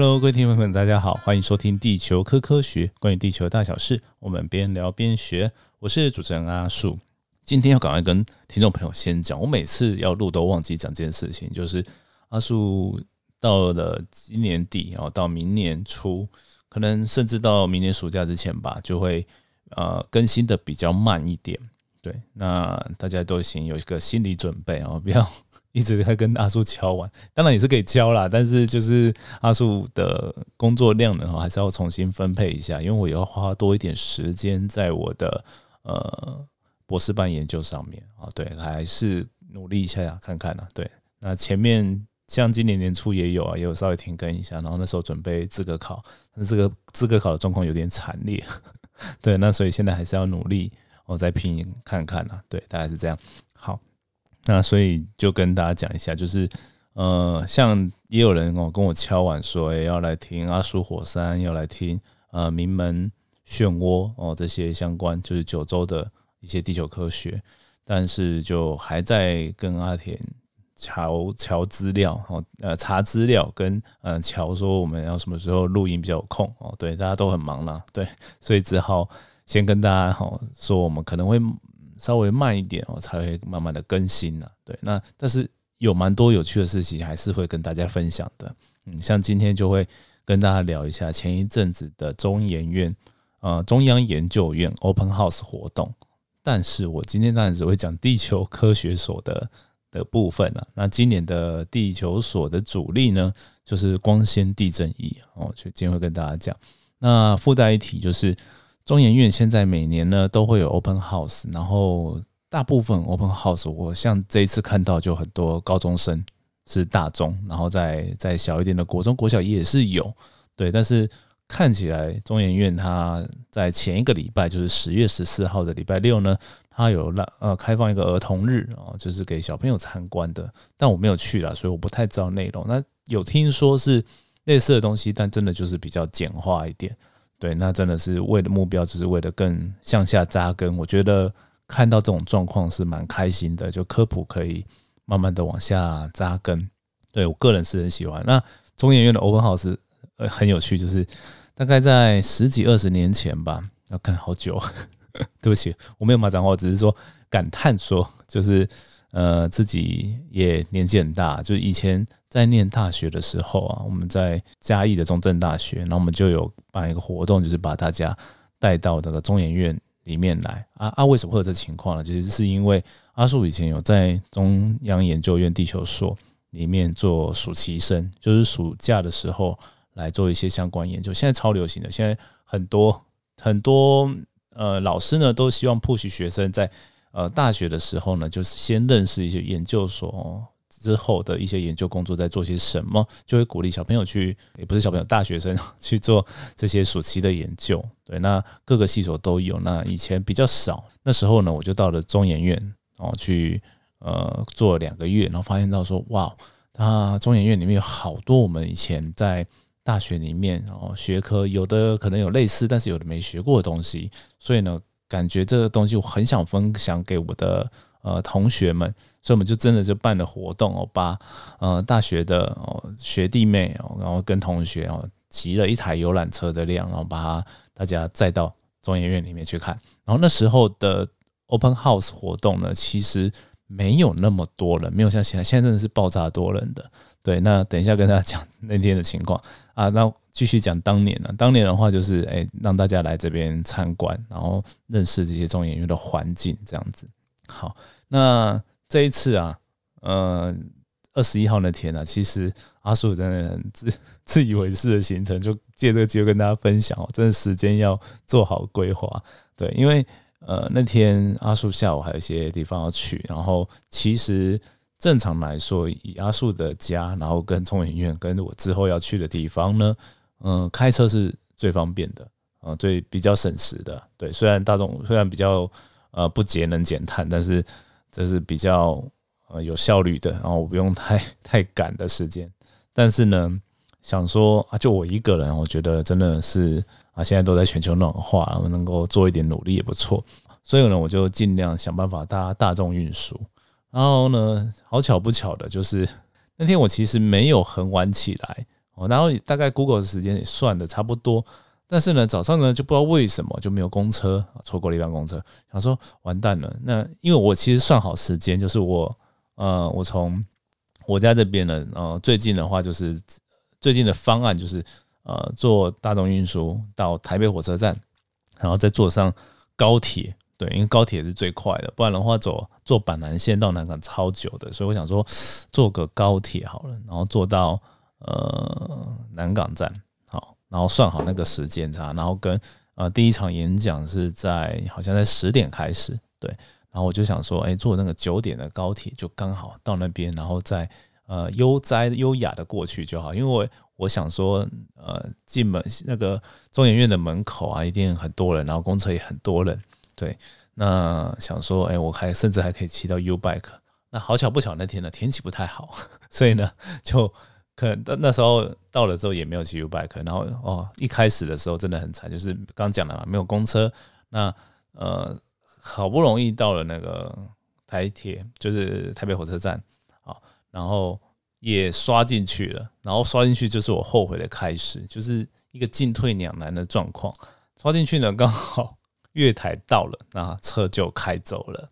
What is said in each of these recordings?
Hello，各位听众朋友，大家好，欢迎收听《地球科科学》，关于地球大小事，我们边聊边学。我是主持人阿树，今天要赶快跟听众朋友先讲，我每次要录都忘记讲这件事情，就是阿树到了今年底，然后到明年初，可能甚至到明年暑假之前吧，就会呃更新的比较慢一点。对，那大家都先有一个心理准备啊，不要。一直在跟阿树敲完，当然也是可以敲啦，但是就是阿树的工作量呢，还是要重新分配一下，因为我要花多一点时间在我的呃博士班研究上面啊。对，还是努力一下呀看看呢。对，那前面像今年年初也有啊，也有稍微停更一下，然后那时候准备资格考，但是这个资格考的状况有点惨烈。对，那所以现在还是要努力，我再拼看看啊。对，大概是这样。好。那所以就跟大家讲一下，就是呃，像也有人哦跟我敲碗说，哎，要来听阿叔火山，要来听呃名门漩涡哦这些相关，就是九州的一些地球科学，但是就还在跟阿田瞧瞧资料哦，呃查资料跟呃瞧说我们要什么时候录音比较有空哦，对，大家都很忙啦，对，所以只好先跟大家好说，我们可能会。稍微慢一点哦，才会慢慢的更新呢。对，那但是有蛮多有趣的事情，还是会跟大家分享的。嗯，像今天就会跟大家聊一下前一阵子的中研院呃中央研究院 Open House 活动。但是我今天当然只会讲地球科学所的的部分了。那今年的地球所的主力呢，就是光纤地震仪哦，就今天会跟大家讲。那附带一提就是。中研院现在每年呢都会有 open house，然后大部分 open house，我像这一次看到就很多高中生是大中，然后在在小一点的国中国小也是有，对，但是看起来中研院它在前一个礼拜就是十月十四号的礼拜六呢，它有让呃开放一个儿童日啊，就是给小朋友参观的，但我没有去了，所以我不太知道内容。那有听说是类似的东西，但真的就是比较简化一点。对，那真的是为了目标，只是为了更向下扎根。我觉得看到这种状况是蛮开心的，就科普可以慢慢的往下扎根。对我个人是很喜欢。那中研院的 Open House 呃很有趣，就是大概在十几二十年前吧，要看好久。对不起，我没有骂脏话，只是说感叹说，就是呃自己也年纪很大，就以前。在念大学的时候啊，我们在嘉义的中正大学，然后我们就有办一个活动，就是把大家带到这个中研院里面来啊啊！为什么会有这情况呢？其实是因为阿树以前有在中央研究院地球所里面做暑期生，就是暑假的时候来做一些相关研究。现在超流行的，现在很多很多呃老师呢都希望 push 学生在呃大学的时候呢，就是先认识一些研究所。之后的一些研究工作在做些什么，就会鼓励小朋友去，也不是小朋友，大学生 去做这些暑期的研究。对，那各个系所都有。那以前比较少，那时候呢，我就到了中研院哦，去呃做了两个月，然后发现到说，哇，他中研院里面有好多我们以前在大学里面哦学科有的可能有类似，但是有的没学过的东西。所以呢，感觉这个东西我很想分享给我的呃同学们。所以我们就真的就办了活动哦，把呃大学的哦学弟妹哦，然后跟同学哦骑了一台游览车的量，然后把大家载到中研院里面去看。然后那时候的 open house 活动呢，其实没有那么多人，没有像现在，现在真的是爆炸多人的。对，那等一下跟大家讲 那天的情况啊，那继续讲当年呢。当年的话就是，哎，让大家来这边参观，然后认识这些中研院的环境，这样子。好，那。这一次啊，呃，二十一号那天呢，其实阿叔真的很自 自以为是的行程，就借这个机会跟大家分享哦。真的时间要做好规划，对，因为呃那天阿叔下午还有一些地方要去，然后其实正常来说，以阿叔的家，然后跟中研院，跟我之后要去的地方呢，嗯，开车是最方便的，啊，最比较省时的，对。虽然大众虽然比较呃不节能减碳，但是这是比较呃有效率的，然后我不用太太赶的时间。但是呢，想说啊，就我一个人，我觉得真的是啊，现在都在全球暖化，能够做一点努力也不错。所以呢，我就尽量想办法搭大众运输。然后呢，好巧不巧的就是那天我其实没有很晚起来，哦，然后大概 Google 的时间也算的差不多，但是呢，早上呢就不知道为什么就没有公车，错过了一班公车，想说完蛋了。那因为我其实算好时间，就是我呃，我从我家这边呢，呃，最近的话就是最近的方案就是呃，坐大众运输到台北火车站，然后再坐上高铁。对，因为高铁是最快的，不然的话走坐板南线到南港超久的，所以我想说坐个高铁好了，然后坐到呃南港站，然后算好那个时间差，然后跟呃第一场演讲是在好像在十点开始，对，然后我就想说，哎，坐那个九点的高铁就刚好到那边，然后再呃悠哉优雅的过去就好，因为我我想说，呃，进门那个中研院的门口啊，一定很多人，然后公车也很多人。对，那想说，哎，我还甚至还可以骑到 U bike。那好巧不巧，那天呢天气不太好，所以呢，就可能那时候到了之后也没有骑 U bike。然后哦，一开始的时候真的很惨，就是刚讲了嘛，没有公车。那呃，好不容易到了那个台铁，就是台北火车站，啊，然后也刷进去了。然后刷进去就是我后悔的开始，就是一个进退两难的状况。刷进去呢，刚好。月台到了，那车就开走了。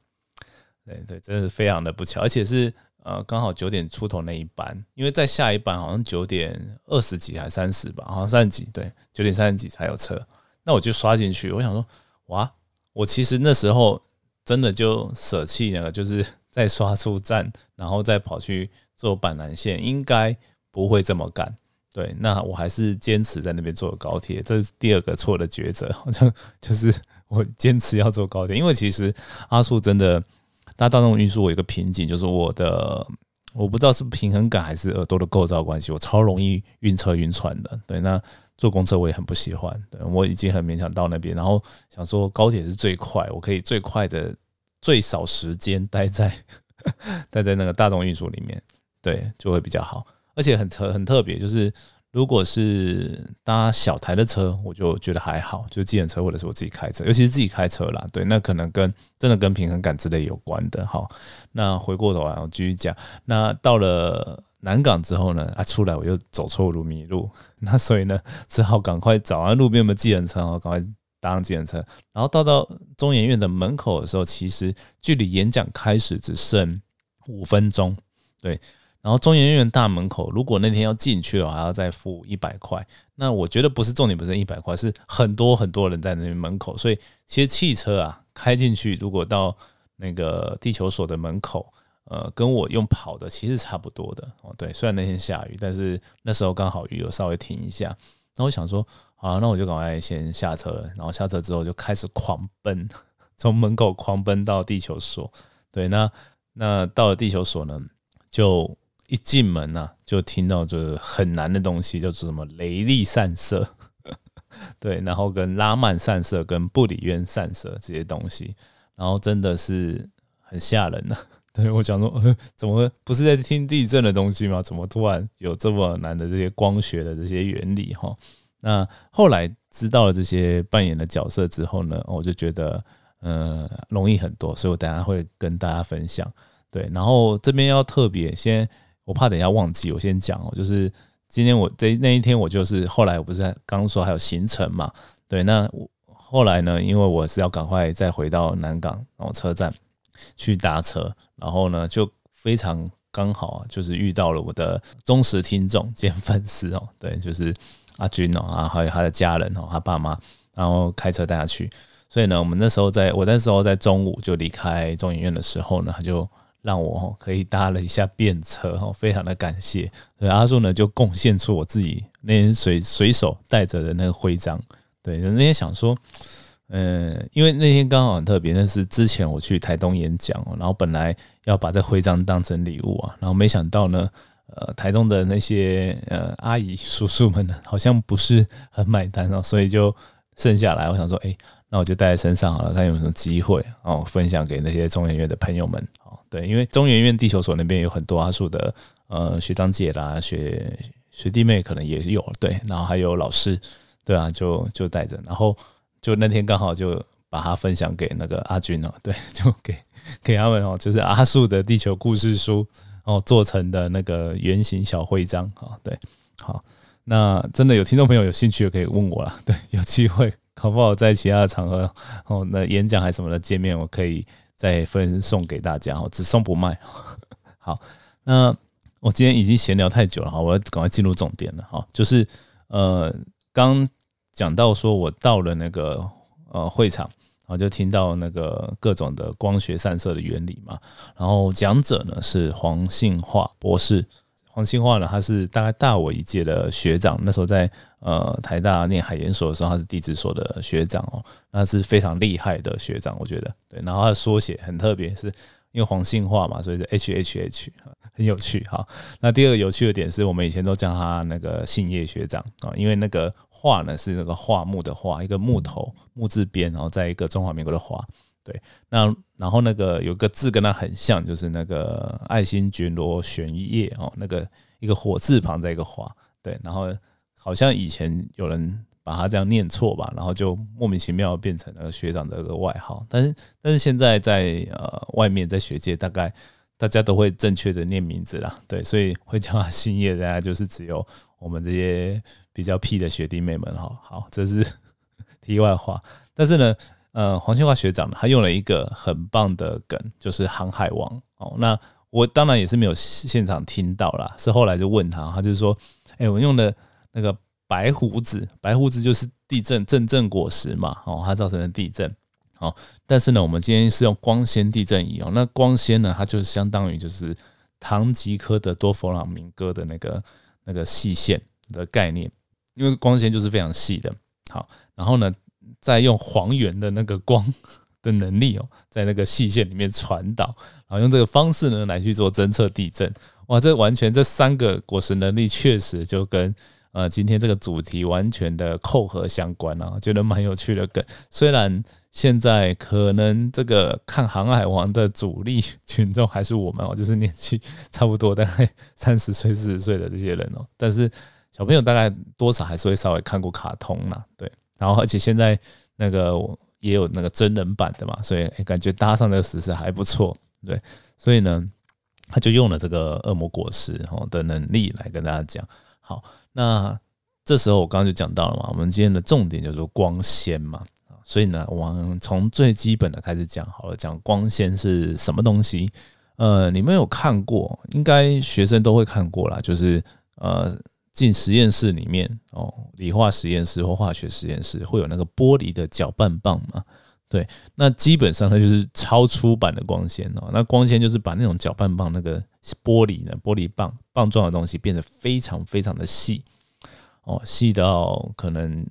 对对，真的是非常的不巧，而且是呃刚好九点出头那一班，因为在下一班好像九点二十几还三十吧，好像三十几，对，九点三十几才有车。那我就刷进去，我想说，哇，我其实那时候真的就舍弃那个，就是 在刷出站，然后再跑去坐板南线，应该不会这么干。对，那我还是坚持在那边坐高铁，这是第二个错的抉择，好像就是。我坚持要坐高铁，因为其实阿树真的那大众运输，我有一个瓶颈，就是我的我不知道是平衡感还是耳朵的构造关系，我超容易晕车晕船的。对，那坐公车我也很不喜欢。对我已经很勉强到那边，然后想说高铁是最快，我可以最快的最少时间待在 待在那个大众运输里面，对，就会比较好，而且很特很特别，就是。如果是搭小台的车，我就觉得还好，就计程车或者是我自己开车，尤其是自己开车啦，对，那可能跟真的跟平衡感之类有关的。好，那回过头来我继续讲，那到了南港之后呢，啊，出来我又走错路迷路，那所以呢，只好赶快找啊路边有没有计程车，然后赶快搭上计程车，然后到到中研院的门口的时候，其实距离演讲开始只剩五分钟，对。然后中研院大门口，如果那天要进去的话，还要再付一百块。那我觉得不是重点，不是一百块，是很多很多人在那边门口。所以其实汽车啊开进去，如果到那个地球所的门口，呃，跟我用跑的其实差不多的哦。对，虽然那天下雨，但是那时候刚好雨有稍微停一下。那我想说，好，那我就赶快先下车了。然后下车之后就开始狂奔，从门口狂奔到地球所。对，那那到了地球所呢，就。一进门呢，就听到就是很难的东西，叫做什么雷利散射，对，然后跟拉曼散射、跟布里渊散射这些东西，然后真的是很吓人呐。对我讲说，怎么不是在听地震的东西吗？怎么突然有这么难的这些光学的这些原理？哈，那后来知道了这些扮演的角色之后呢，我就觉得，呃，容易很多，所以我等下会跟大家分享。对，然后这边要特别先。我怕等一下忘记，我先讲哦。就是今天我这那一天，我就是后来我不是刚说还有行程嘛？对，那我后来呢？因为我是要赶快再回到南港然后车站去搭车，然后呢就非常刚好啊，就是遇到了我的忠实听众兼粉丝哦。对，就是阿军哦啊，还有他的家人哦，他爸妈，然后开车带他去。所以呢，我们那时候在我那时候在中午就离开中影院的时候呢，他就。让我可以搭了一下便车哈，非常的感谢。对阿树呢，就贡献出我自己那天随随手带着的那个徽章。对，那天想说，嗯，因为那天刚好很特别，那是之前我去台东演讲，然后本来要把这徽章当成礼物啊，然后没想到呢，呃，台东的那些呃阿姨叔叔们呢，好像不是很买单哦，所以就剩下来。我想说，哎，那我就带在身上好了，看有什么机会哦，分享给那些中研院的朋友们哦。对，因为中研院地球所那边有很多阿树的呃学长姐啦、学学弟妹可能也有对，然后还有老师，对啊，就就带着，然后就那天刚好就把它分享给那个阿军哦，对，就给给他们哦，就是阿树的地球故事书哦做成的那个圆形小徽章啊，对，好，那真的有听众朋友有兴趣的可以问我啦。对，有机会，好不好？在其他的场合哦，那演讲还什么的见面，我可以再分送给大家哦，只送不卖。好，那我今天已经闲聊太久了哈，我要赶快进入重点了哈，就是呃，刚讲到说我到了那个呃会场。然后就听到那个各种的光学散射的原理嘛，然后讲者呢是黄信化博士，黄信化呢他是大概大我一届的学长，那时候在呃台大念海研所的时候，他是地质所的学长哦，那是非常厉害的学长，我觉得对，然后他的缩写很特别，是因为黄信化嘛，所以是 H H H，很有趣哈。那第二个有趣的点是我们以前都叫他那个信业学长啊，因为那个。画呢是那个画木的画，一个木头木字边，然后在一个中华民国的华。对，那然后那个有个字跟它很像，就是那个爱新觉罗玄烨哦，那个一个火字旁在一个华。对，然后好像以前有人把它这样念错吧，然后就莫名其妙变成了学长的一个外号。但是但是现在在呃外面在学界，大概大家都会正确的念名字啦。对，所以会叫他新叶，大家就是只有我们这些。比较屁的学弟妹们，哈，好，这是 题外话。但是呢，呃，黄庆华学长呢他用了一个很棒的梗，就是航海王哦。那我当然也是没有现场听到啦，是后来就问他，他就是说，哎，我用的那个白胡子，白胡子就是地震震震果实嘛，哦，它造成的地震。好，但是呢，我们今天是用光纤地震仪哦。那光纤呢，它就是相当于就是唐吉诃德多弗朗明哥的那个那个细线的概念。因为光纤就是非常细的，好，然后呢，在用黄原的那个光的能力哦，在那个细线里面传导，然后用这个方式呢来去做侦测地震，哇，这完全这三个果实能力确实就跟呃今天这个主题完全的扣合相关啊，觉得蛮有趣的梗。虽然现在可能这个看航海王的主力群众还是我们哦，就是年纪 差不多大概三十岁四十岁的这些人哦，但是。小朋友大概多少还是会稍微看过卡通啦，对，然后而且现在那个也有那个真人版的嘛，所以感觉搭上这个实事还不错，对，所以呢，他就用了这个恶魔果实哦的能力来跟大家讲。好，那这时候我刚刚就讲到了嘛，我们今天的重点就是光纤嘛，所以呢，我们从最基本的开始讲好了，讲光纤是什么东西。呃，你们有看过，应该学生都会看过啦，就是呃。进实验室里面哦，理化实验室或化学实验室会有那个玻璃的搅拌棒嘛？对，那基本上它就是超粗版的光纤哦。那光纤就是把那种搅拌棒那个玻璃呢，玻璃棒棒状的东西变得非常非常的细哦，细到可能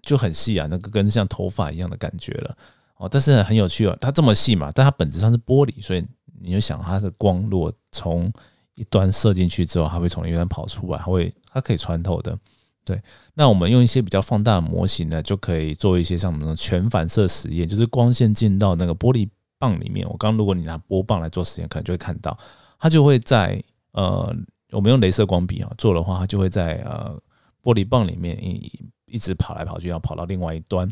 就很细啊，那个跟像头发一样的感觉了哦。但是很有趣哦，它这么细嘛，但它本质上是玻璃，所以你就想它的光如果从一端射进去之后，它会从一端跑出来，它会它可以穿透的。对，那我们用一些比较放大的模型呢，就可以做一些像我们的全反射实验，就是光线进到那个玻璃棒里面。我刚如果你拿波棒来做实验，可能就会看到，它就会在呃，我们用镭射光笔啊做的话，它就会在呃玻璃棒里面一一直跑来跑去，要跑到另外一端。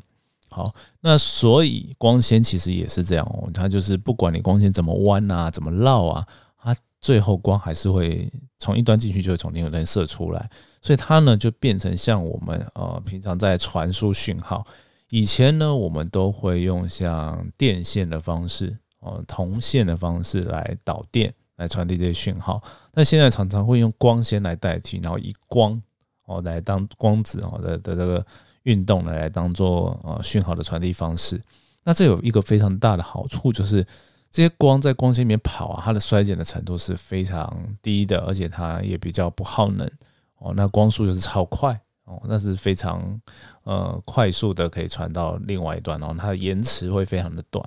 好，那所以光纤其实也是这样哦，它就是不管你光纤怎么弯啊，怎么绕啊。最后光还是会从一端进去，就会从另一端射出来，所以它呢就变成像我们呃平常在传输讯号，以前呢我们都会用像电线的方式哦铜线的方式来导电来传递这些讯号，那现在常常会用光纤来代替，然后以光哦来当光子哦的的这个运动来当做呃讯号的传递方式，那这有一个非常大的好处就是。这些光在光纤里面跑啊，它的衰减的程度是非常低的，而且它也比较不耗能哦。那光速就是超快哦，那是非常呃快速的可以传到另外一端哦，它的延迟会非常的短。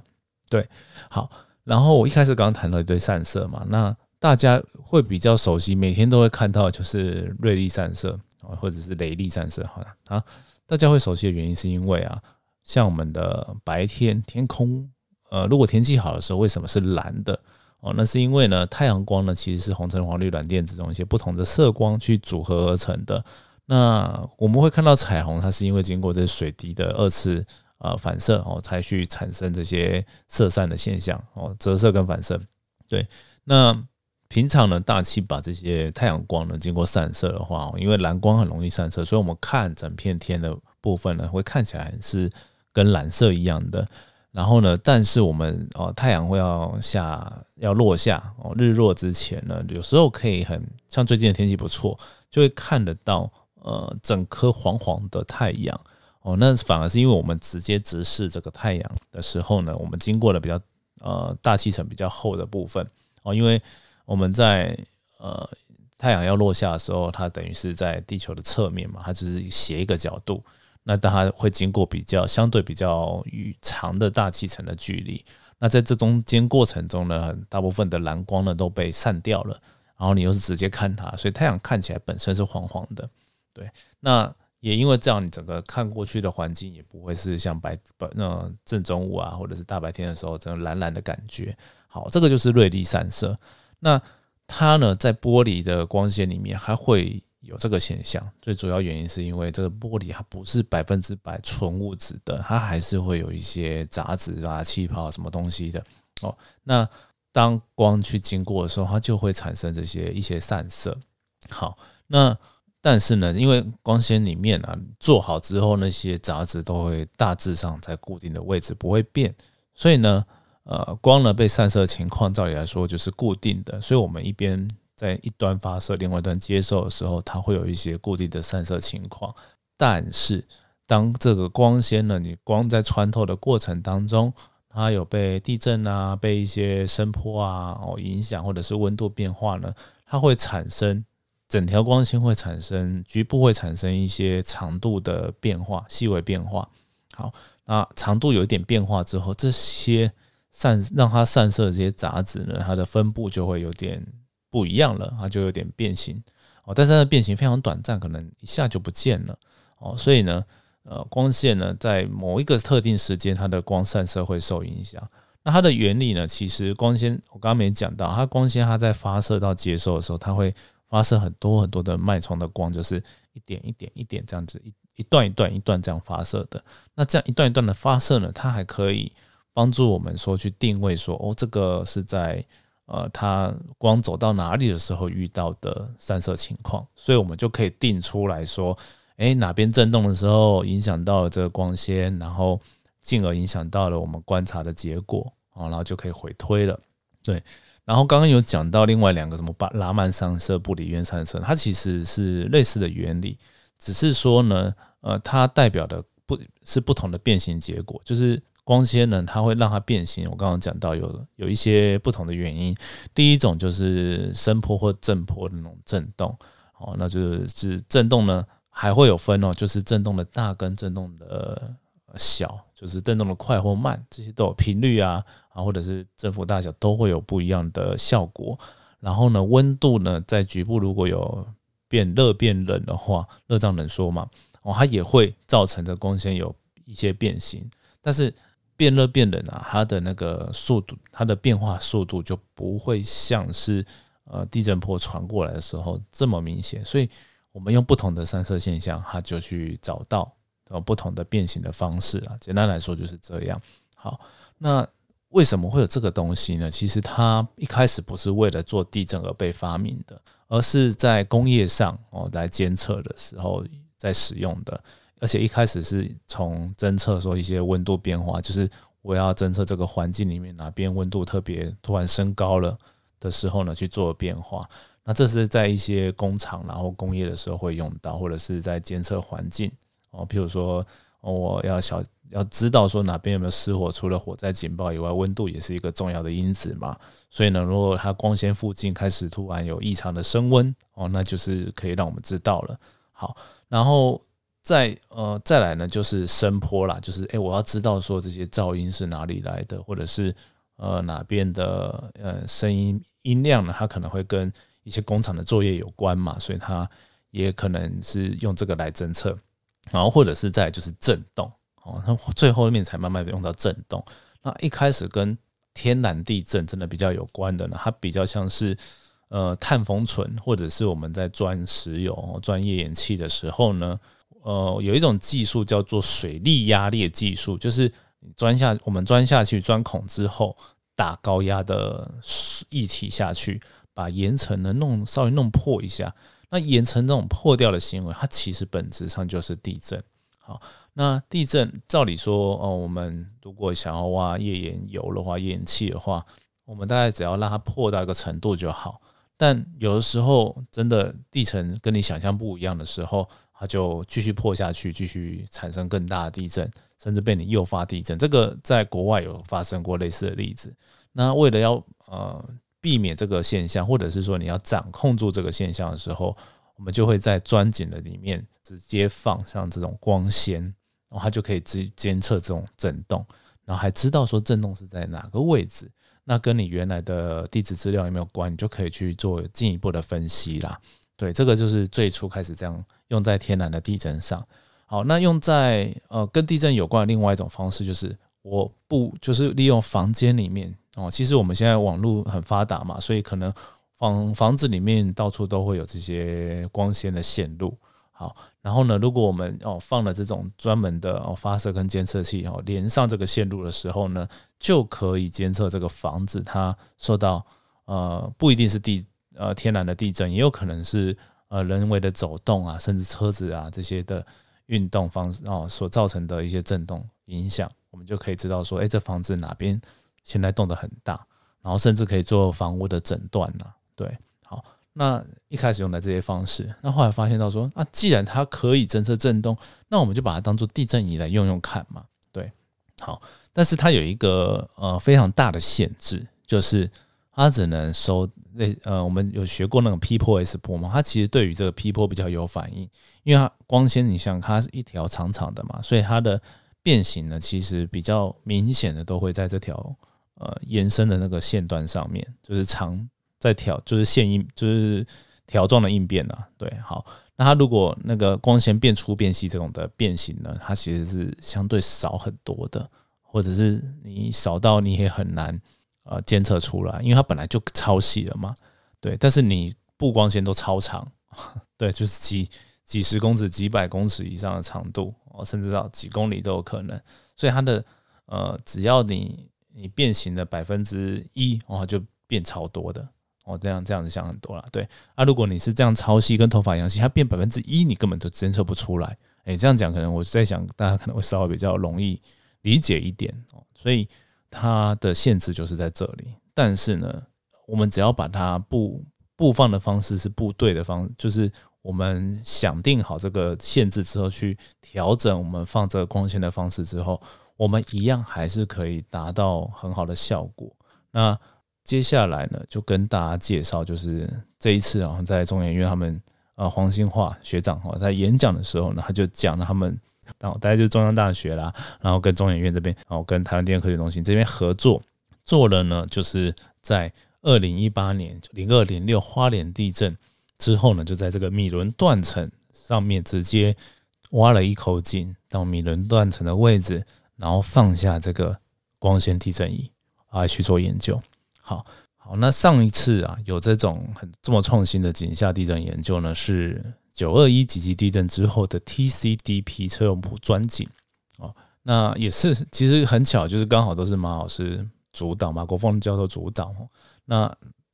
对，好，然后我一开始刚刚谈到一堆散射嘛，那大家会比较熟悉，每天都会看到就是瑞丽散射啊，或者是雷利散射，好了啊，大家会熟悉的原因是因为啊，像我们的白天天空。呃，如果天气好的时候，为什么是蓝的？哦，那是因为呢，太阳光呢其实是红橙黄绿蓝靛紫这种一些不同的色光去组合而成的。那我们会看到彩虹，它是因为经过这水滴的二次呃反射哦，才去产生这些色散的现象哦，折射跟反射。对，那平常呢，大气把这些太阳光呢经过散射的话，因为蓝光很容易散射，所以我们看整片天的部分呢，会看起来是跟蓝色一样的。然后呢，但是我们哦，太阳会要下要落下哦，日落之前呢，有时候可以很像最近的天气不错，就会看得到呃整颗黄黄的太阳哦。那反而是因为我们直接直视这个太阳的时候呢，我们经过了比较呃大气层比较厚的部分哦，因为我们在呃太阳要落下的时候，它等于是在地球的侧面嘛，它就是斜一个角度。那它会经过比较相对比较与长的大气层的距离，那在这中间过程中呢，大部分的蓝光呢都被散掉了，然后你又是直接看它，所以太阳看起来本身是黄黄的，对。那也因为这样，你整个看过去的环境也不会是像白白那正中午啊，或者是大白天的时候这种蓝蓝的感觉。好，这个就是锐利散射。那它呢，在玻璃的光线里面还会。有这个现象，最主要原因是因为这个玻璃它不是百分之百纯物质的，它还是会有一些杂质啊、气泡什么东西的哦。那当光去经过的时候，它就会产生这些一些散射。好，那但是呢，因为光纤里面啊做好之后，那些杂质都会大致上在固定的位置，不会变，所以呢，呃，光呢被散射情况，照理来说就是固定的，所以我们一边。在一端发射，另外一端接受的时候，它会有一些固定的散射情况。但是，当这个光纤呢，你光在穿透的过程当中，它有被地震啊、被一些声波啊哦影响，或者是温度变化呢，它会产生整条光纤会产生局部会产生一些长度的变化、细微变化。好，那长度有一点变化之后，这些散让它散射的这些杂质呢，它的分布就会有点。不一样了，它就有点变形哦，但是它的变形非常短暂，可能一下就不见了哦，所以呢，呃，光线呢在某一个特定时间，它的光散射会受影响。那它的原理呢，其实光纤我刚刚没讲到，它光纤它在发射到接收的时候，它会发射很多很多的脉冲的光，就是一点一点一点这样子，一一段一段一段这样发射的。那这样一段一段的发射呢，它还可以帮助我们说去定位说，哦，这个是在。呃，它光走到哪里的时候遇到的散射情况，所以我们就可以定出来说，哎，哪边震动的时候影响到了这个光纤，然后进而影响到了我们观察的结果啊，然后就可以回推了。对，然后刚刚有讲到另外两个什么巴拉曼散射、布里渊散射，它其实是类似的原理，只是说呢，呃，它代表的不是不同的变形结果，就是。光纤呢，它会让它变形。我刚刚讲到有有一些不同的原因。第一种就是声波或振波的那种震动，哦，那就是震动呢，还会有分哦，就是震动的大跟震动的小，就是震动的快或慢，这些都有频率啊啊，或者是振幅大小都会有不一样的效果。然后呢，温度呢，在局部如果有变热变冷的话，热胀冷缩嘛，哦，它也会造成这光纤有一些变形，但是。变热变冷啊，它的那个速度，它的变化速度就不会像是呃地震波传过来的时候这么明显，所以我们用不同的散射现象，它就去找到呃不同的变形的方式啊。简单来说就是这样。好，那为什么会有这个东西呢？其实它一开始不是为了做地震而被发明的，而是在工业上哦来监测的时候在使用的。而且一开始是从侦测说一些温度变化，就是我要侦测这个环境里面哪边温度特别突然升高了的时候呢，去做变化。那这是在一些工厂然后工业的时候会用到，或者是在监测环境哦，譬如说我要小要知道说哪边有没有失火，除了火灾警报以外，温度也是一个重要的因子嘛。所以呢，如果它光纤附近开始突然有异常的升温哦，那就是可以让我们知道了。好，然后。再呃再来呢，就是声波啦，就是哎，我要知道说这些噪音是哪里来的，或者是呃哪边的呃声音音量呢，它可能会跟一些工厂的作业有关嘛，所以它也可能是用这个来侦测，然后或者是在就是震动哦，那最后面才慢慢的用到震动。那一开始跟天然地震真的比较有关的呢，它比较像是呃碳封存，或者是我们在钻石油、钻页岩气的时候呢。呃，有一种技术叫做水力压裂技术，就是钻下我们钻下去钻孔之后，打高压的液体下去，把岩层呢弄稍微弄破一下。那岩层这种破掉的行为，它其实本质上就是地震。好，那地震照理说，哦，我们如果想要挖页岩油的话，页岩气的话，我们大概只要让它破到一个程度就好。但有的时候，真的地层跟你想象不一样的时候，它就继续破下去，继续产生更大的地震，甚至被你诱发地震。这个在国外有发生过类似的例子。那为了要呃。避免这个现象，或者是说你要掌控住这个现象的时候，我们就会在钻井的里面直接放上这种光纤，然后它就可以监监测这种震动，然后还知道说震动是在哪个位置。那跟你原来的地址资料有没有关，你就可以去做进一步的分析啦。对，这个就是最初开始这样用在天然的地震上。好，那用在呃跟地震有关的另外一种方式，就是我不就是利用房间里面。哦，其实我们现在网络很发达嘛，所以可能房房子里面到处都会有这些光纤的线路。好，然后呢，如果我们哦放了这种专门的哦发射跟监测器哦连上这个线路的时候呢，就可以监测这个房子它受到呃不一定是地呃天然的地震，也有可能是呃人为的走动啊，甚至车子啊这些的运动方式哦所造成的一些震动影响，我们就可以知道说，哎，这房子哪边。现在动得很大，然后甚至可以做房屋的诊断了。对，好，那一开始用的这些方式，那后来发现到说，啊，既然它可以侦测震动，那我们就把它当做地震仪来用用看嘛。对，好，但是它有一个呃非常大的限制，就是它只能收那呃，我们有学过那种 P 波 S 波嘛，它其实对于这个 P 波比较有反应，因为它光纤，你想它是一条长长的嘛，所以它的变形呢，其实比较明显的都会在这条。呃，延伸的那个线段上面，就是长在条，就是线应，就是条状的应变啊。对，好，那它如果那个光纤变粗变细这种的变形呢，它其实是相对少很多的，或者是你少到你也很难呃监测出来，因为它本来就超细了嘛。对，但是你布光纤都超长，对，就是几几十公尺、几百公尺以上的长度，哦，甚至到几公里都有可能。所以它的呃，只要你你变形的百分之一哦，就变超多的哦，这样这样子想很多了。对啊，如果你是这样超细，跟头发一样细，它变百分之一，你根本就监测不出来。哎，这样讲可能我在想，大家可能会稍微比较容易理解一点哦。所以它的限制就是在这里。但是呢，我们只要把它布布放的方式是布对的方，就是我们想定好这个限制之后，去调整我们放这个光线的方式之后。我们一样还是可以达到很好的效果。那接下来呢，就跟大家介绍，就是这一次啊，在中研院他们呃黄兴化学长哈，在演讲的时候呢，他就讲了他们，然后大概就是中央大学啦，然后跟中研院这边，然后跟台湾电科学中心这边合作做了呢，就是在二零一八年零二零六花莲地震之后呢，就在这个米伦断层上面直接挖了一口井到米伦断层的位置。然后放下这个光纤地震仪啊去做研究。好好，那上一次啊有这种很这么创新的井下地震研究呢，是九二一几级地震之后的 TCDP 车用谱钻井哦。那也是其实很巧，就是刚好都是马老师主导，马国凤教授主导。那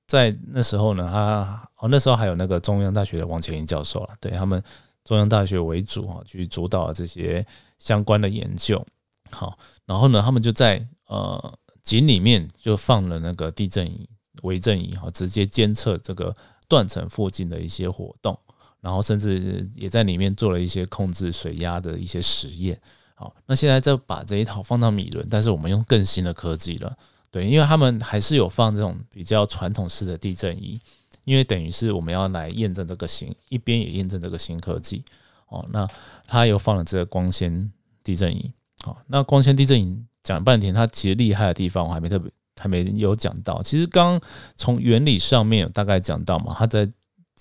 在那时候呢，他哦那时候还有那个中央大学的王乾英教授了，对他们中央大学为主啊，去主导了这些相关的研究。好，然后呢，他们就在呃井里面就放了那个地震仪、微震仪，哈，直接监测这个断层附近的一些活动，然后甚至也在里面做了一些控制水压的一些实验。好，那现在再把这一套放到米伦，但是我们用更新的科技了，对，因为他们还是有放这种比较传统式的地震仪，因为等于是我们要来验证这个新，一边也验证这个新科技。哦，那他又放了这个光纤地震仪。好，那光纤地震仪讲半天，它其实厉害的地方我还没特别还没有讲到。其实刚从原理上面有大概讲到嘛，它在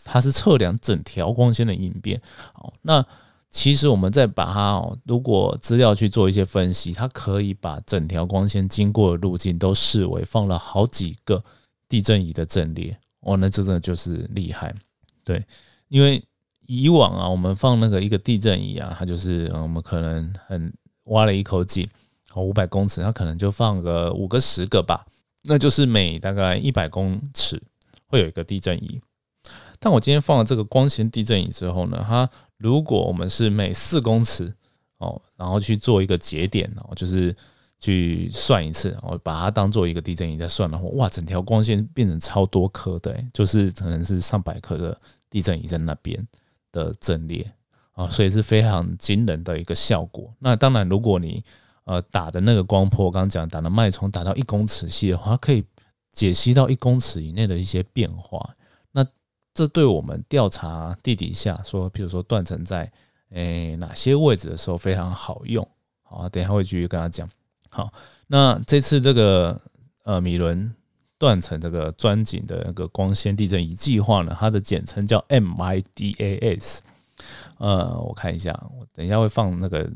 它是测量整条光纤的应变。好，那其实我们再把它哦，如果资料去做一些分析，它可以把整条光纤经过的路径都视为放了好几个地震仪的阵列。哦，那这真的就是厉害。对，因为以往啊，我们放那个一个地震仪啊，它就是我们可能很。挖了一口井，哦，五百公尺，它可能就放个五个十个吧，那就是每大概一百公尺会有一个地震仪。但我今天放了这个光纤地震仪之后呢，它如果我们是每四公尺哦，然后去做一个节点哦，就是去算一次，我把它当做一个地震仪在算的话，哇，整条光纤变成超多颗的，就是可能是上百颗的地震仪在那边的阵列啊，所以是非常惊人的一个效果。那当然，如果你呃打的那个光波，刚刚讲打的脉冲达到一公尺细的话，它可以解析到一公尺以内的一些变化。这对我们调查地底下，说，比如说断层在诶哪些位置的时候非常好用。好，等一下会继续跟他讲。好，那这次这个呃米伦断层这个钻井的那个光纤地震仪计划呢，它的简称叫 MIDAS。呃，我看一下，我等一下会放那个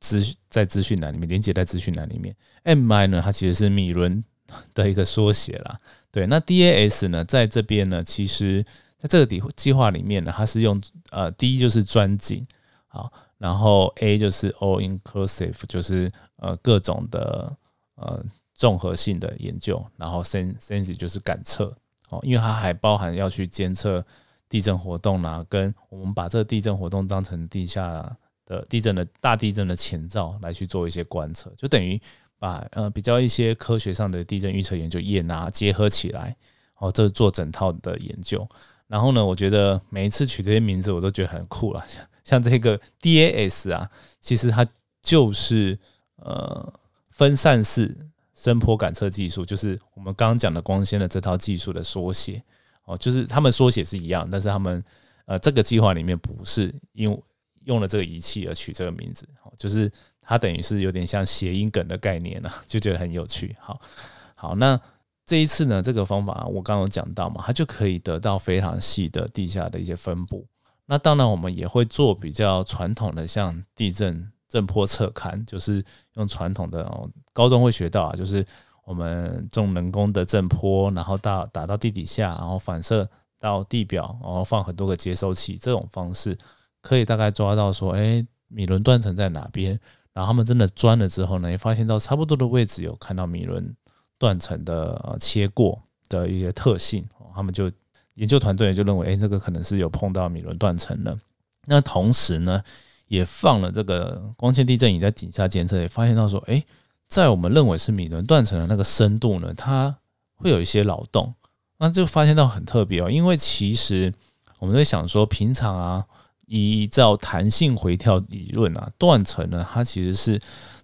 资在资讯栏里面，连接在资讯栏里面。MI 呢，它其实是米伦的一个缩写啦。对，那 DAS 呢，在这边呢，其实。在这个底计划里面呢，它是用呃，第一就是专井，好，然后 A 就是 all inclusive，就是呃各种的呃综合性的研究，然后 sen sense 就是感测，哦，因为它还包含要去监测地震活动啦，跟我们把这个地震活动当成地下的地震的大地震的前兆来去做一些观测，就等于把呃比较一些科学上的地震预测研究也拿结合起来，哦，这做整套的研究。然后呢，我觉得每一次取这些名字，我都觉得很酷了。像 像这个 DAS 啊，其实它就是呃分散式声波感测技术，就是我们刚刚讲的光纤的这套技术的缩写哦。就是他们缩写是一样，但是他们呃这个计划里面不是用用了这个仪器而取这个名字，哦，就是它等于是有点像谐音梗的概念了，就觉得很有趣。好，好那。这一次呢，这个方法我刚刚讲到嘛，它就可以得到非常细的地下的一些分布。那当然，我们也会做比较传统的，像地震震波测勘，就是用传统的，高中会学到啊，就是我们种人工的震波，然后到打到地底下，然后反射到地表，然后放很多个接收器，这种方式可以大概抓到说，哎，米伦断层在哪边？然后他们真的钻了之后呢，也发现到差不多的位置有看到米伦。断层的呃切过的一些特性，他们就研究团队就认为，哎，这个可能是有碰到米伦断层的。那同时呢，也放了这个光纤地震仪在底下监测，也发现到说，哎，在我们认为是米伦断层的那个深度呢，它会有一些扰动。那就发现到很特别哦，因为其实我们在想说，平常啊，依照弹性回跳理论啊，断层呢，它其实是。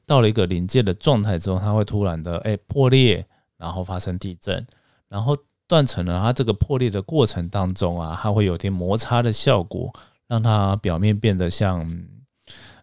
到了一个临界的状态之后，它会突然的哎破裂，然后发生地震，然后断层呢，它这个破裂的过程当中啊，它会有点摩擦的效果，让它表面变得像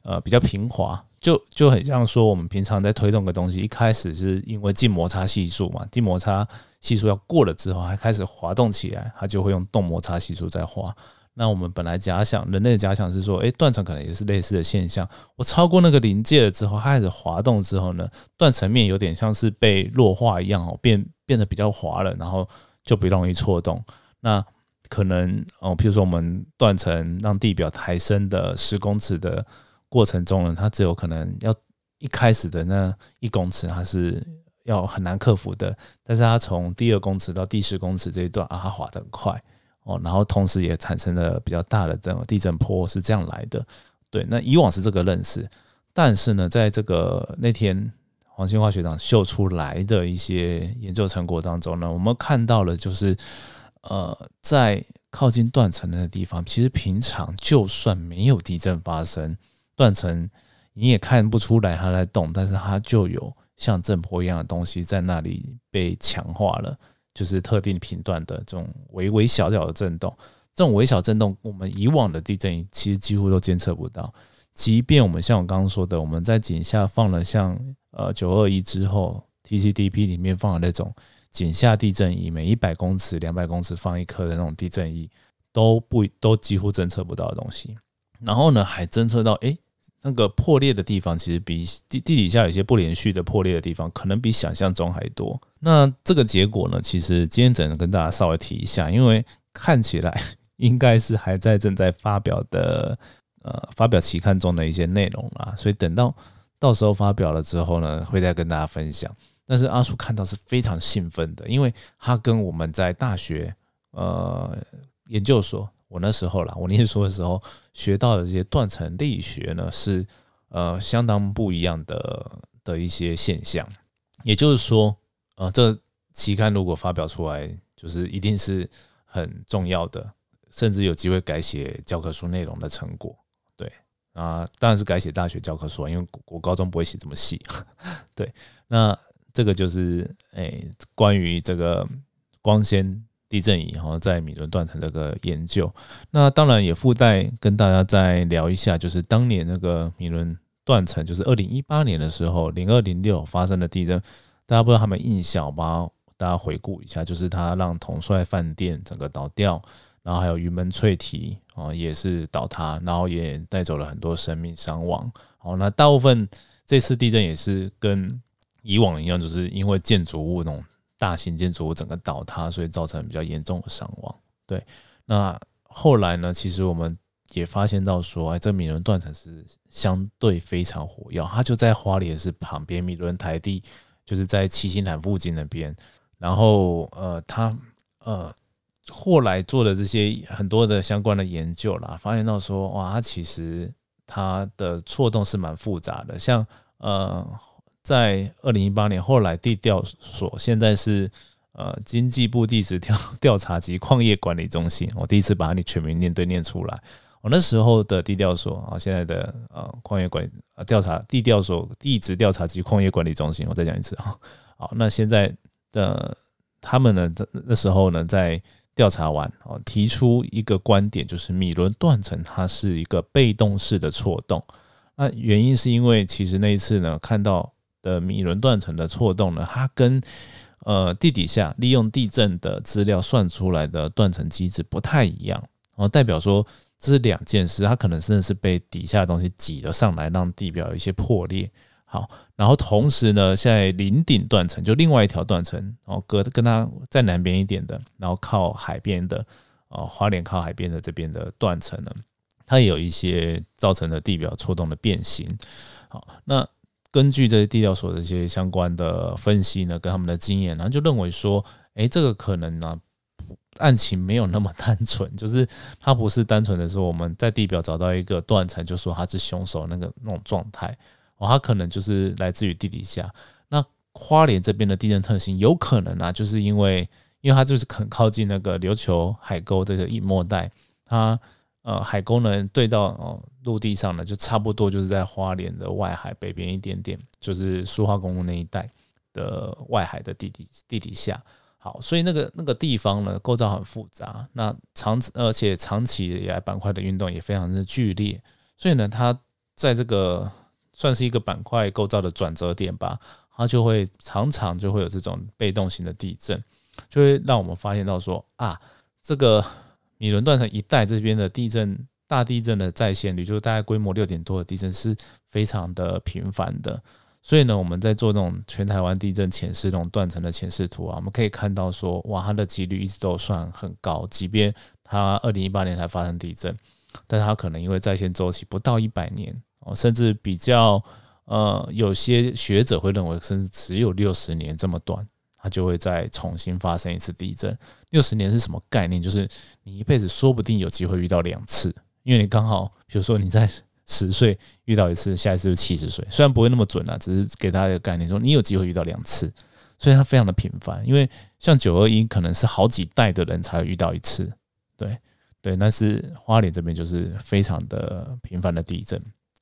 呃比较平滑，就就很像说我们平常在推动个东西，一开始是因为静摩擦系数嘛，静摩擦系数要过了之后，还开始滑动起来，它就会用动摩擦系数在滑。那我们本来假想人类的假想是说，哎，断层可能也是类似的现象。我超过那个临界了之后，它开始滑动之后呢，断层面有点像是被弱化一样哦，变变得比较滑了，然后就不容易错动。那可能哦，譬如说我们断层让地表抬升的十公尺的过程中呢，它只有可能要一开始的那一公尺，它是要很难克服的。但是它从第二公尺到第十公尺这一段啊，它滑得很快。哦，然后同时也产生了比较大的这种地震波，是这样来的。对，那以往是这个认识，但是呢，在这个那天黄兴化学长秀出来的一些研究成果当中呢，我们看到了，就是呃，在靠近断层的地方，其实平常就算没有地震发生，断层你也看不出来它在动，但是它就有像震波一样的东西在那里被强化了。就是特定频段的这种微微小小的震动，这种微小震动，我们以往的地震仪其实几乎都监测不到。即便我们像我刚刚说的，我们在井下放了像呃九二一之后 TCDP 里面放的那种井下地震仪，每一百公尺、两百公尺放一颗的那种地震仪，都不都几乎侦测不到的东西。然后呢，还侦测到哎。那个破裂的地方，其实比地地底下有些不连续的破裂的地方，可能比想象中还多。那这个结果呢，其实今天只能跟大家稍微提一下，因为看起来应该是还在正在发表的呃发表期刊中的一些内容啦，所以等到到时候发表了之后呢，会再跟大家分享。但是阿叔看到是非常兴奋的，因为他跟我们在大学呃研究所，我那时候啦，我念书的时候学到的这些断层力学呢，是呃相当不一样的的一些现象。也就是说，呃，这期刊如果发表出来，就是一定是很重要的，甚至有机会改写教科书内容的成果。对啊，当然是改写大学教科书，因为我高中不会写这么细。对，那这个就是诶，关于这个光纤地震仪哈，在米伦断层这个研究。那当然也附带跟大家再聊一下，就是当年那个米伦。断层就是二零一八年的时候，零二零六发生的地震，大家不知道他们印象吗？大家回顾一下，就是它让统帅饭店整个倒掉，然后还有云门翠堤啊也是倒塌，然后也带走了很多生命伤亡。好，那大部分这次地震也是跟以往一样，就是因为建筑物那种大型建筑物整个倒塌，所以造成比较严重的伤亡。对，那后来呢，其实我们。也发现到说，哎，这米伦断层是相对非常火药，它就在花莲市旁边，米伦台地就是在七星潭附近那边。然后，呃，他呃后来做的这些很多的相关的研究啦，发现到说，哇，它其实它的错动是蛮复杂的。像呃，在二零一八年，后来地调所现在是呃经济部地质调 调查及矿业管理中心，我第一次把你全名念对念出来。我那时候的地调所啊，现在的呃矿业管呃调查地调所地质调查及矿业管理中心，我再讲一次啊。好，那现在的他们呢，那时候呢，在调查完哦，提出一个观点，就是米伦断层它是一个被动式的错动。那原因是因为其实那一次呢，看到的米伦断层的错动呢，它跟呃地底下利用地震的资料算出来的断层机制不太一样，然后代表说。这是两件事，它可能真的是被底下的东西挤了上来，让地表有一些破裂。好，然后同时呢，在林顶断层就另外一条断层，然后隔跟它在南边一点的，然后靠海边的，哦，花莲靠海边的这边的断层呢，它也有一些造成的地表错动的变形。好，那根据这些地调所的一些相关的分析呢，跟他们的经验，然后就认为说，哎，这个可能呢。案情没有那么单纯，就是它不是单纯的说我们在地表找到一个断层，就说他是凶手那个那种状态哦，它可能就是来自于地底下。那花莲这边的地震特性有可能啊，就是因为因为它就是很靠近那个琉球海沟这个隐没带，它呃海沟呢对到哦陆地上呢就差不多就是在花莲的外海北边一点点，就是苏花公路那一带的外海的地底地底下。好，所以那个那个地方呢，构造很复杂，那长而且长期以来板块的运动也非常的剧烈，所以呢，它在这个算是一个板块构造的转折点吧，它就会常常就会有这种被动型的地震，就会让我们发现到说啊，这个米伦断层一带这边的地震大地震的再现率，就是大概规模六点多的地震是非常的频繁的。所以呢，我们在做那种全台湾地震前世、这种断层的前世图啊，我们可以看到说，哇，它的几率一直都算很高。即便它二零一八年才发生地震，但它可能因为在线周期不到一百年哦，甚至比较呃，有些学者会认为，甚至只有六十年这么短，它就会再重新发生一次地震。六十年是什么概念？就是你一辈子说不定有机会遇到两次，因为你刚好，比如说你在。十岁遇到一次，下一次就七十岁，虽然不会那么准啊，只是给大家一个概念，说你有机会遇到两次，所以它非常的频繁。因为像九二一，可能是好几代的人才会遇到一次，对对。但是花莲这边就是非常的频繁的地震，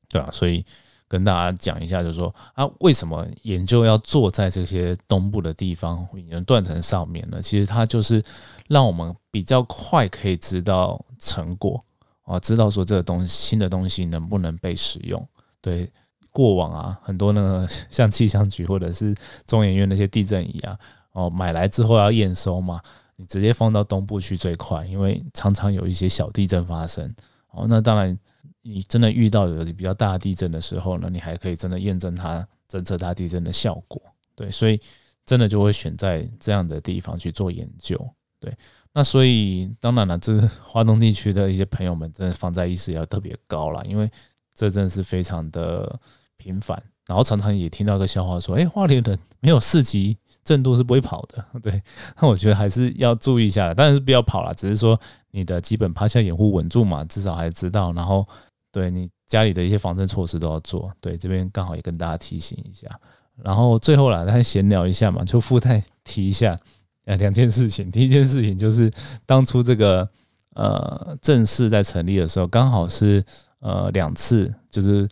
对吧？所以跟大家讲一下，就是说啊，为什么研究要做在这些东部的地方，能断层上面呢？其实它就是让我们比较快可以知道成果。啊，知道说这个东西新的东西能不能被使用？对，过往啊，很多那个像气象局或者是中研院那些地震仪啊，哦，买来之后要验收嘛，你直接放到东部去最快，因为常常有一些小地震发生。哦，那当然，你真的遇到有比较大地震的时候呢，你还可以真的验证它侦测大地震的效果。对，所以真的就会选在这样的地方去做研究。对。那所以当然了，这个华东地区的一些朋友们真的防灾意识要特别高了，因为这真的是非常的频繁。然后常常也听到个笑话说：“哎，花莲人没有四级震度是不会跑的。对，那我觉得还是要注意一下，当然是不要跑了，只是说你的基本趴下掩护稳住嘛，至少还知道。然后对你家里的一些防震措施都要做。对，这边刚好也跟大家提醒一下。然后最后啦，再闲聊一下嘛，就附带提一下呃两件事情。第一件事情就是当初这个呃正式在成立的时候，刚好是呃两次，就是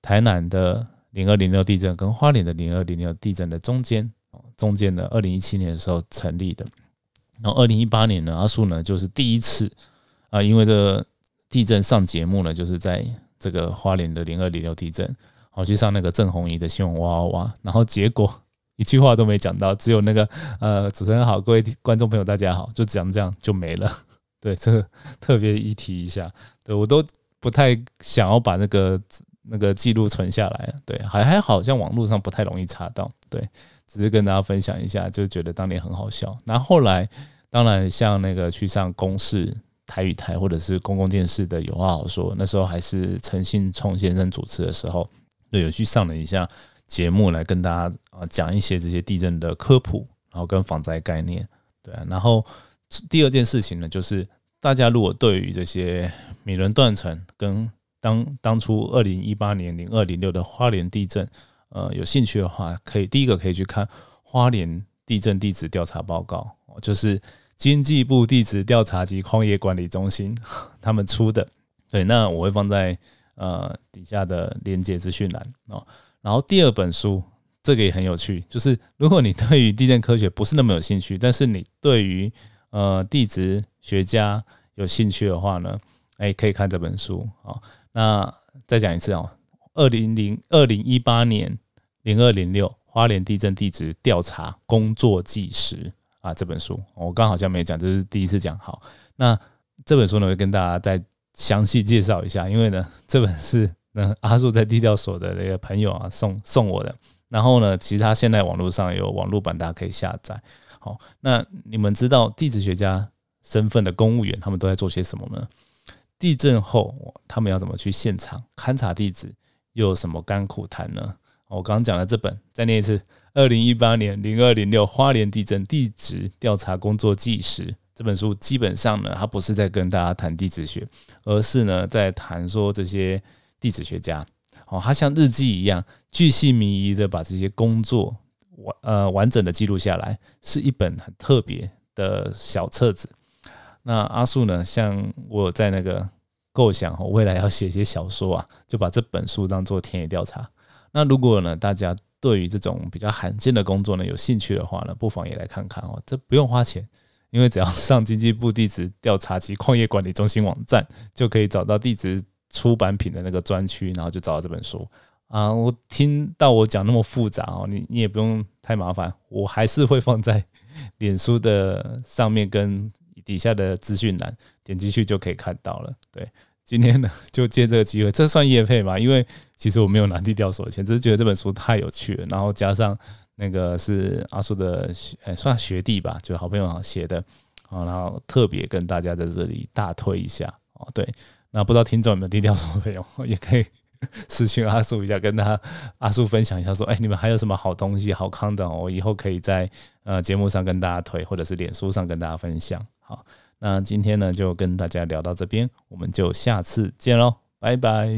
台南的零二零六地震跟花莲的零二零六地震的中间，中间的二零一七年的时候成立的。然后二零一八年呢，阿树呢就是第一次啊，因为这地震上节目呢，就是在这个花莲的零二零六地震。好去上那个郑红怡的新闻哇哇哇，然后结果一句话都没讲到，只有那个呃主持人好，各位观众朋友大家好，就讲这样就没了。对，这个特别一提一下，对我都不太想要把那个那个记录存下来。对，还还好像网络上不太容易查到。对，只是跟大家分享一下，就觉得当年很好笑。那后来当然像那个去上公视台语台或者是公共电视的有话好说，那时候还是陈信聪先生主持的时候。对，有去上了一下节目来跟大家啊讲一些这些地震的科普，然后跟防灾概念，对啊。然后第二件事情呢，就是大家如果对于这些米伦断层跟当当初二零一八年零二零六的花莲地震，呃，有兴趣的话，可以第一个可以去看花莲地震地质调查报告，就是经济部地质调查及矿业管理中心 他们出的。对，那我会放在。呃，底下的连接资讯栏哦。然后第二本书，这个也很有趣，就是如果你对于地震科学不是那么有兴趣，但是你对于呃地质学家有兴趣的话呢，哎，可以看这本书啊。那再讲一次哦，二零零二零一八年零二零六花莲地震地质调查工作纪实啊，这本书我刚好像没讲，这是第一次讲。好，那这本书呢，会跟大家再。详细介绍一下，因为呢，这本是那阿树在低调所的那个朋友啊送送我的。然后呢，其他现在网络上有网络版，大家可以下载。好，那你们知道地质学家身份的公务员，他们都在做些什么呢？地震后，他们要怎么去现场勘察地质，又有什么甘苦谈呢？我刚刚讲了这本，再念一次：二零一八年零二零六花莲地震地质调查工作纪实。这本书基本上呢，它不是在跟大家谈地质学，而是呢在谈说这些地质学家，哦，他像日记一样，巨细靡遗的把这些工作完呃完整的记录下来，是一本很特别的小册子。那阿树呢，像我在那个构想，我未来要写一些小说啊，就把这本书当做田野调查。那如果呢大家对于这种比较罕见的工作呢有兴趣的话呢，不妨也来看看哦，这不用花钱。因为只要上经济部地质调查及矿业管理中心网站，就可以找到地质出版品的那个专区，然后就找到这本书啊。我听到我讲那么复杂哦，你你也不用太麻烦，我还是会放在脸书的上面跟底下的资讯栏，点进去就可以看到了。对，今天呢就借这个机会，这算业配吧？因为其实我没有拿地调所的钱，只是觉得这本书太有趣了，然后加上。那个是阿叔的学，算学弟吧，就好朋友写的，啊，然后特别跟大家在这里大推一下哦。对，那不知道听众有没有低调什么费用，也可以 私讯阿叔一下，跟他阿叔分享一下，说，哎，你们还有什么好东西、好康的，我以后可以在呃节目上跟大家推，或者是脸书上跟大家分享。好，那今天呢就跟大家聊到这边，我们就下次见喽，拜拜。